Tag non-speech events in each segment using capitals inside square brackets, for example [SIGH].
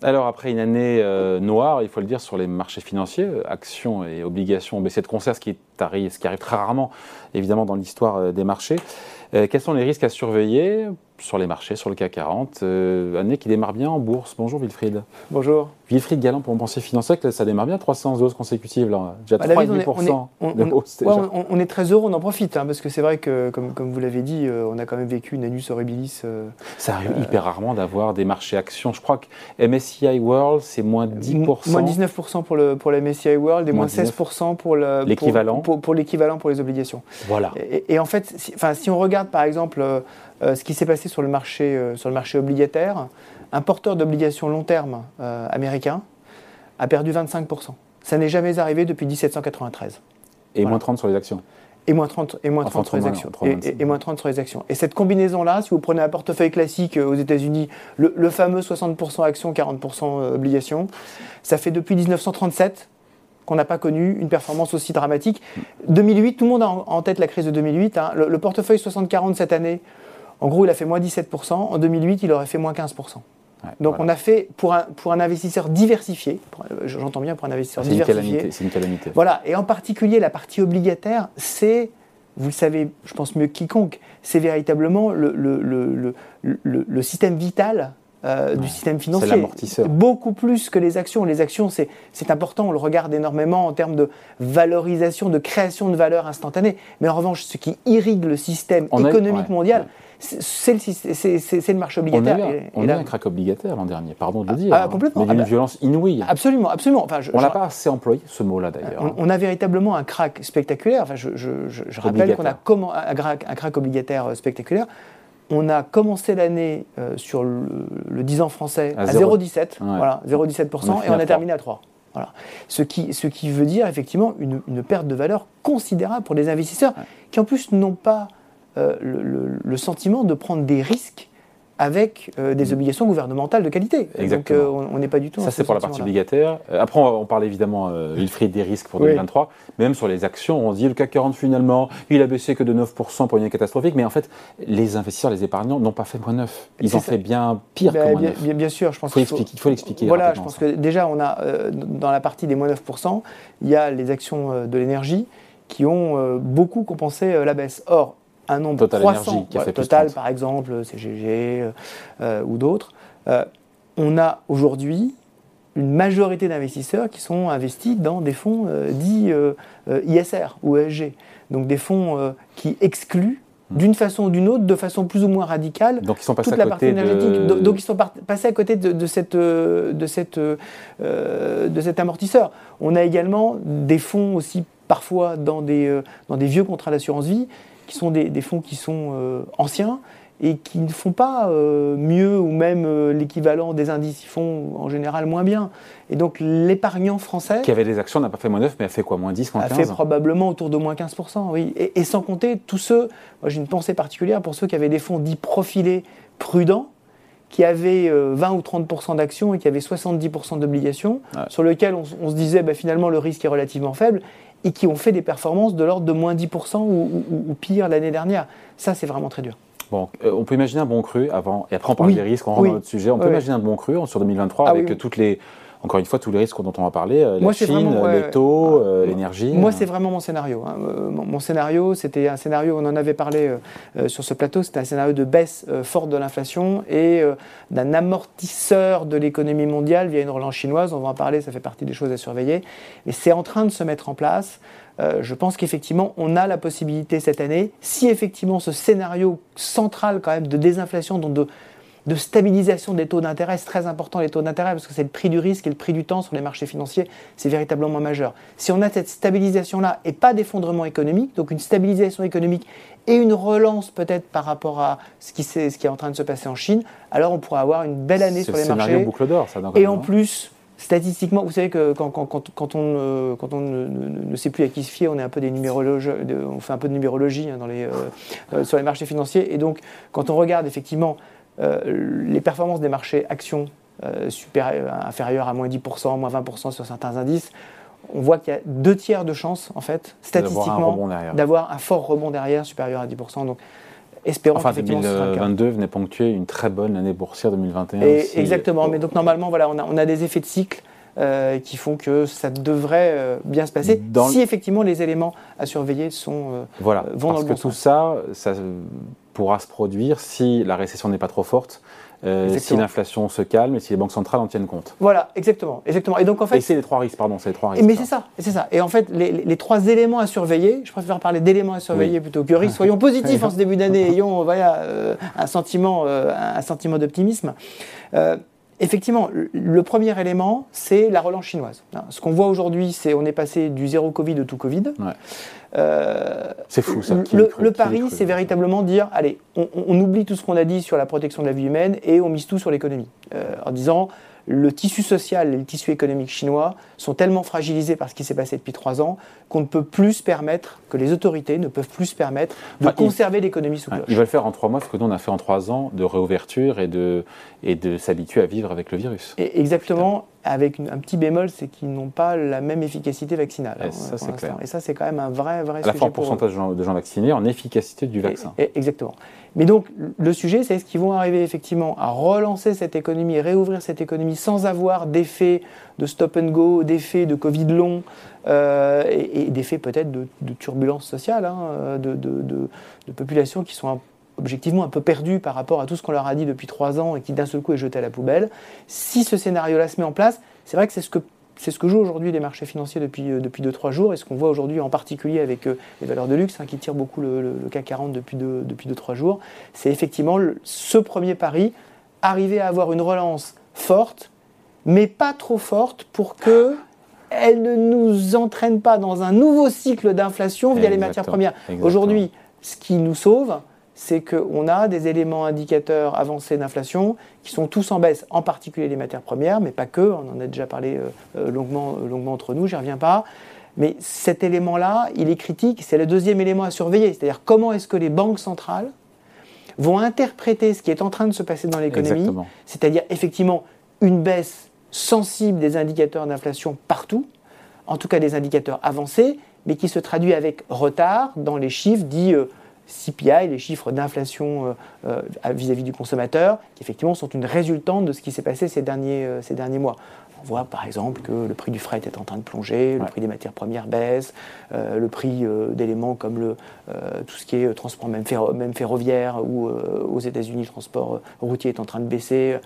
Alors après une année euh, noire, il faut le dire, sur les marchés financiers, euh, actions et obligations ont de concert, ce qui, arrive, ce qui arrive très rarement évidemment dans l'histoire euh, des marchés. quels sont les risques à surveiller? Sur les marchés, sur le CAC 40 Année qui démarre bien en bourse. Bonjour Wilfried. Bonjour. Wilfried Galland pour pensée financier, ça démarre bien, 300 hausses consécutives, là. déjà 3,5% on. On, on, est très heureux, on en profite, hein, parce que c'est vrai que, comme, comme vous l'avez dit, on a quand même vécu une annus horribilis. ça arrive hyper rarement d'avoir des marchés actions. Je crois que MSCI World, c'est moins 10%. Moins 19% pour le, pour le MSCI World et moins, 16% pour l'équivalent. Pour, pour, l'équivalent pour les obligations. Voilà. Et, en fait, si, enfin, si on regarde par exemple euh, euh, ce qui s'est passé sur le marché, euh, sur le marché obligataire, un porteur d'obligations long terme américain a perdu 25%. Ça n'est jamais arrivé depuis 1793. Et moins 30 sur les actions et moins 30, et moins 30 sur les actions. et, moins 30 sur les actions. Et cette combinaison-là, si vous prenez un portefeuille classique euh, aux États-Unis, le, fameux 60% actions, 40% euh, obligations, ça fait depuis 1937 qu'on n'a pas connu une performance aussi dramatique. 2008, tout le monde a en tête la crise de 2008. Hein. Le, le, portefeuille 60-40 cette année, en gros, il a fait moins 17%. En 2008, il aurait fait moins 15%. Donc on a fait, pour un, pour un investisseur diversifié, j'entends bien pour un investisseur diversifié. C'est une calamité. Voilà, et en particulier la partie obligataire, c'est, vous le savez, je pense mieux que quiconque, c'est véritablement le, le, le, le, système vital euh, du système financier. Beaucoup plus que les actions. Les actions, c'est important, on le regarde énormément en termes de valorisation, de création de valeur instantanée. Mais en revanche, ce qui irrigue le système économique mondial, c'est le, le, marché obligataire. On a, eu un crack obligataire l'an dernier, pardon de le dire. Ah, complètement. Mais d'une ah bah, violence inouïe. Absolument, absolument. Enfin, on n'a pas assez employé ce mot-là d'ailleurs. On, a véritablement un crack spectaculaire. Enfin, je, je rappelle qu'on a comment, un, crack, un crack obligataire euh, spectaculaire. On a commencé l'année euh, sur le, 10 ans français à, 0,17, voilà, 0,17%, et on a terminé à 3. Voilà. Ce, qui, ce qui veut dire effectivement une, une perte de valeur considérable pour les investisseurs qui en plus n'ont pas euh, le, sentiment de prendre des risques avec euh, des mm. obligations gouvernementales de qualité. Exactement. Donc euh, on n'est pas du tout. Ça c'est pour la partie obligataire. après on, parle évidemment, Wilfried, des risques pour 2023. Mais même sur les actions, on se dit le CAC 40 finalement, il a baissé que de 9% pour une année catastrophique. Mais en fait, les investisseurs, les épargnants n'ont pas fait moins 9. Ils ont fait bien pire ben, que moins 9. Bien, sûr, je pense qu'il faut, il faut l'expliquer. Voilà, je pense que déjà on a dans la partie des moins 9%, il y a les actions de l'énergie qui ont beaucoup compensé la baisse. Or, un nombre Total croissant, qui a fait Total par exemple, CGG euh, euh, ou d'autres, euh, on a aujourd'hui une majorité d'investisseurs qui sont investis dans des fonds dits ISR ou ESG, donc des fonds qui excluent hmm. d'une façon ou d'une autre, de façon plus ou moins radicale, donc ils sont toute la côté partie énergétique. Donc, ils sont passés à côté de, cette, de, cette, de cet amortisseur. On a également des fonds aussi parfois dans des, dans des vieux contrats d'assurance vie qui sont des, fonds qui sont euh, anciens et qui ne font pas euh, mieux ou même euh, l'équivalent des indices. Ils font en général moins bien. Et donc l'épargnant français... Qui avait des actions n'a pas fait moins 9, mais a fait quoi Moins 10, moins 15 A fait probablement autour de moins 15%, oui. Et, sans compter tous ceux, moi j'ai une pensée particulière pour ceux qui avaient des fonds dits profilés prudents, qui avaient 20 ou 30% d'actions et qui avaient 70% d'obligations, sur lesquels on, se disait bah, finalement le risque est relativement faible et qui ont fait des performances de l'ordre de moins 10% ou, pire l'année dernière. Ça, c'est vraiment très dur. Bon, euh, on peut imaginer un bon cru avant, et après on parle des risques, on rentre dans notre sujet. On peut imaginer un bon cru sur 2023 ah avec toutes les encore une fois, tous les risques dont on va parler, euh, la Chine, les taux, euh, l'énergie. Moi, c'est vraiment mon scénario. Hein. Euh, mon scénario, c'était un scénario, on en avait parlé sur ce plateau, c'était un scénario de baisse forte de l'inflation et d'un amortisseur de l'économie mondiale via une relance chinoise. On va en parler, ça fait partie des choses à surveiller. Et c'est en train de se mettre en place. je pense qu'effectivement, on a la possibilité cette année, si effectivement ce scénario central quand même de désinflation, donc de de stabilisation des taux d'intérêt. C'est très important les taux d'intérêt parce que c'est le prix du risque et le prix du temps sur les marchés financiers. C'est véritablement majeur. Si on a cette stabilisation-là et pas d'effondrement économique, donc une stabilisation économique et une relance peut-être par rapport à ce qui, est, ce qui est en train de se passer en Chine, alors on pourra avoir une belle année sur les marchés. boucle d'or, ça. Et en plus, statistiquement, vous savez que quand, quand, on, quand on ne, sait plus à qui se fier, on est un peu des on fait un peu de numérologie hein, dans les, euh, euh, sur les marchés financiers. Et donc, quand on regarde effectivement euh, les performances des marchés actions euh, inférieures à moins 10%, moins 20% sur certains indices, on voit qu'il y a deux tiers de chances, en fait, statistiquement, d'avoir un, fort rebond derrière supérieur à 10%. Donc, espérons Enfin, qu'effectivement ce sera le cas. 2022 venait ponctuer une très bonne année boursière 2021. Et aussi. exactement. Mais donc normalement, voilà, on a, on a des effets de cycle euh, qui font que ça devrait euh, bien se passer Dans si effectivement les éléments à surveiller sont. euh, Voilà, euh, vont parce dans que le bon tout sens. ça, ça pourra se produire si la récession n'est pas trop forte, si l'inflation se calme et si les banques centrales en tiennent compte. Voilà, exactement, exactement. Et donc en et fait, c'est les trois risques, pardon, c'est les trois Et risques. mais c'est ça, c'est ça. Et en fait, les, trois éléments à surveiller, je préfère parler d'éléments à surveiller plutôt que risques. Soyons [LAUGHS] positifs en ce début d'année, [LAUGHS] ayons voilà, un sentiment, un sentiment d'optimisme. Effectivement, le- premier élément, c'est la relance chinoise. Hein, Ce qu'on voit aujourd'hui, c'est on est passé du zéro Covid au tout Covid. Ouais. Euh, C'est fou ça. le, Qui le- l'eût cru, le qui l'eût pari, c'est véritablement dire, allez, on oublie tout ce qu'on a dit sur la protection de la vie humaine et on mise tout sur l'économie. Euh, en disant, le tissu social et le tissu économique chinois sont tellement fragilisés par ce qui s'est passé depuis trois ans qu'on ne peut plus se permettre, que les autorités ne peuvent plus se permettre de Enfin, conserver l'économie sous cloche. ils veulent faire en trois mois ce que nous on a fait en trois ans de réouverture et de, et de s'habituer à vivre avec le virus. Et exactement, avec une- un petit bémol, c'est qu'ils n'ont pas la même efficacité vaccinale. Et hein, ça, c'est clair. Et ça, c'est quand même un vrai, vrai À la sujet pour eux. pourcentage de gens, de gens vaccinés, en efficacité du vaccin. Et- et- exactement. Mais donc, le sujet, c'est est-ce qu'ils vont arriver effectivement à relancer cette économie, réouvrir cette économie sans avoir d'effet de stop and go, d'effet de Covid long euh, et, et d'effet peut-être de, de turbulence sociale, hein, de, de, de- de populations qui sont un- objectivement un peu perdues par rapport à tout ce qu'on leur a dit depuis trois ans et qui d'un seul coup est jeté à la poubelle. Si ce scénario-là se met en place, c'est vrai que c'est ce que c'est ce que jouent aujourd'hui les marchés financiers depuis, euh, depuis 2-3 jours et ce qu'on voit aujourd'hui en particulier avec euh, les valeurs de luxe hein, qui tirent beaucoup le, le- le CAC 40 depuis 2-3 depuis deux, trois jours, c'est effectivement le- ce premier pari, arriver à avoir une relance forte, mais pas trop forte pour que elle ne nous entraîne pas dans un nouveau cycle d'inflation via les matières premières. Aujourd'hui, ce qui nous sauve, c'est qu'on a des éléments indicateurs avancés d'inflation qui sont tous en baisse, en particulier les matières premières, mais pas que, on en a déjà parlé euh, euh, longuement, euh, longuement entre nous, j'y reviens pas. Mais cet élément-là, il est critique, c'est le deuxième élément à surveiller, c'est-à-dire comment est-ce que les banques centrales vont interpréter ce qui est en train de se passer dans l'économie, c'est-à-dire effectivement une baisse sensible des indicateurs d'inflation partout, en tout cas des indicateurs avancés, mais qui se traduit avec retard dans les chiffres dits euh, CPI, les chiffres d'inflation euh, euh, vis-à-vis du consommateur, qui effectivement sont une résultante de ce qui s'est passé ces derniers, euh, ces derniers mois. On voit par exemple que le prix du fret est en train de plonger, le Ouais. prix des matières premières baisse, euh, le prix euh, d'éléments comme le, euh, tout ce qui est transport même, ferro- même ferroviaire ou aux États-Unis le transport routier est en train de baisser.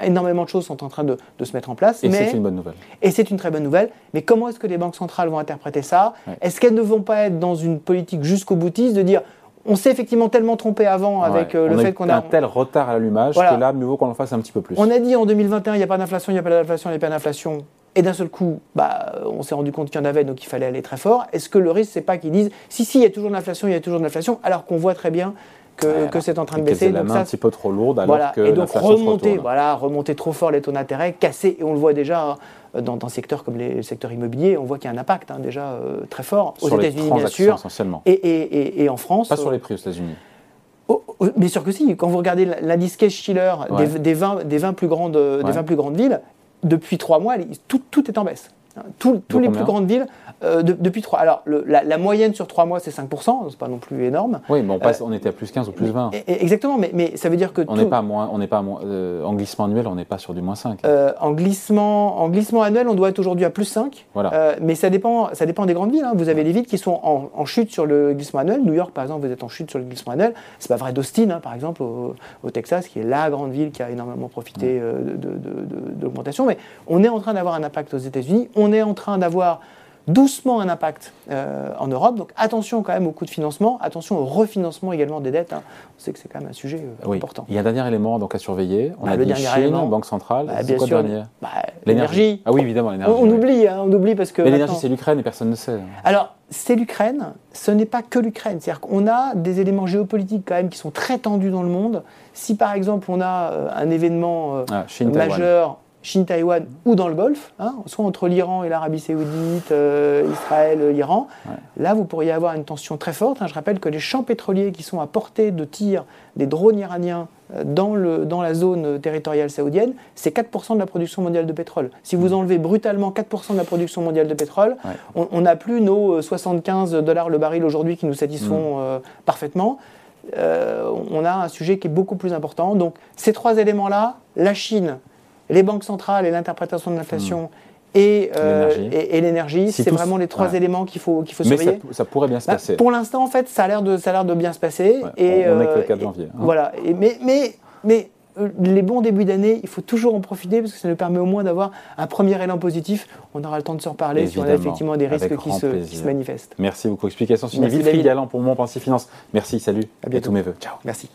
Énormément de choses sont en train de, de se mettre en place. Et c'est une bonne nouvelle. Et c'est une très bonne nouvelle. Mais comment est-ce que les banques centrales vont interpréter ça? Ouais. Est-ce qu'elles ne vont pas être dans une politique jusqu'au boutiste de dire on s'est effectivement tellement trompé avant avec Ouais. euh, le fait a qu'on un a. tel retard à l'allumage Voilà. que là, mieux vaut qu'on en fasse un petit peu plus. On a dit en 2021 il n'y a pas d'inflation, il n'y a pas d'inflation, il n'y a pas d'inflation. Et d'un seul coup, bah, on s'est rendu compte qu'il y en avait, donc il fallait aller très fort. Est-ce que le risque, c'est pas qu'ils disent si, si, il y a toujours de l'inflation, il y a toujours de l'inflation, alors qu'on voit très bien que, c'est en train de baisser. la Donc main ça, un petit peu trop lourde alors voilà. que et donc remonter, voilà, remonter trop fort les taux d'intérêt, casser, et on le voit déjà euh, dans, dans secteurs comme les, le secteur immobilier, on voit qu'il y a un impact hein, déjà euh, très fort aux États-Unis bien sûr, essentiellement. et, et- et- en France. Pas sur euh, les prix aux États-Unis. oh, oh, bien sûr que si, quand vous regardez l'indice Case-Shiller Ouais. des, des 20, des 20 plus grandes, des Ouais. 20 plus grandes villes, depuis trois mois, tout, tout est en baisse. Tous les plus grandes villes, euh, de- depuis trois. Alors, le- la, la moyenne sur trois mois, c'est 5%, c'est pas non plus énorme. Oui, mais on, passe, on était à plus 15 ou plus 20. Et- et- exactement, mais, mais ça veut dire que On n'est pas, à moins, on n'est pas à moins, euh, en glissement annuel, on n'est pas sur du moins 5. Euh, en, glissement, en glissement annuel, on doit être aujourd'hui à plus 5. Voilà. Euh, mais ça dépend, ça dépend des grandes villes. hein. Vous avez des villes qui sont en, en chute sur le glissement annuel. New York, par exemple, vous êtes en chute sur le glissement annuel. C'est pas vrai d'Austin, hein, par exemple, au, au Texas, qui est la grande ville qui a énormément profité euh, de l'augmentation. Mais on est en train d'avoir un impact aux États-Unis. On est en train d'avoir doucement un impact euh, en Europe. Donc attention quand même au coût de financement, attention au refinancement également des dettes. hein. On sait que c'est quand même un sujet euh, Oui. important. Il y a un dernier élément donc, à surveiller. On Bah, a le dit Chine, élément. Banque centrale. Bah, c'est quoi sûr, le dernier bah, l'énergie. Ah oui, évidemment, l'énergie. on oui. oublie, hein, on oublie parce que. Mais l'énergie, c'est l'Ukraine et personne ne sait. Alors, c'est l'Ukraine, ce n'est pas que l'Ukraine. C'est-à-dire qu'on a des éléments géopolitiques quand même qui sont très tendus dans le monde. Si par exemple on a euh, un événement Ah, Chine, majeur, Chine-Taïwan ou dans le Golfe, hein, soit entre l'Iran et l'Arabie Saoudite, euh, Israël, euh, l'Iran, Ouais. là vous pourriez avoir une tension très forte. hein. Je rappelle que les champs pétroliers qui sont à portée de tir des drones iraniens euh, dans, le, dans la zone euh, territoriale saoudienne, c'est 4% de la production mondiale de pétrole. Si vous enlevez brutalement 4% de la production mondiale de pétrole, Ouais. on- n'a plus nos euh, 75 dollars le baril aujourd'hui qui nous satisfont Mm. euh, parfaitement. on a un sujet qui est beaucoup plus important. Donc ces trois éléments-là, la Chine, les banques centrales et l'interprétation de l'inflation, hmm et, euh, et, l'énergie. C'est vraiment les trois éléments qu'il faut, qu'il faut surveiller. Ça, pourrait bien se bah, passer. pour l'instant, en fait, ça a l'air de, ça a l'air de bien se passer. et, on, est que le 4 euh, janvier. Hein. Voilà. Mais, mais, mais euh, les bons débuts d'année, il faut toujours en profiter parce que ça nous permet au moins d'avoir un premier élan positif. On aura le temps de se reparler si on a effectivement des risques qui se, qui se, manifestent. Merci beaucoup. Explication sur Ville Galant pour Mon Pensée Finance. Merci, salut. À bientôt. tous mes voeux. Ciao. Merci.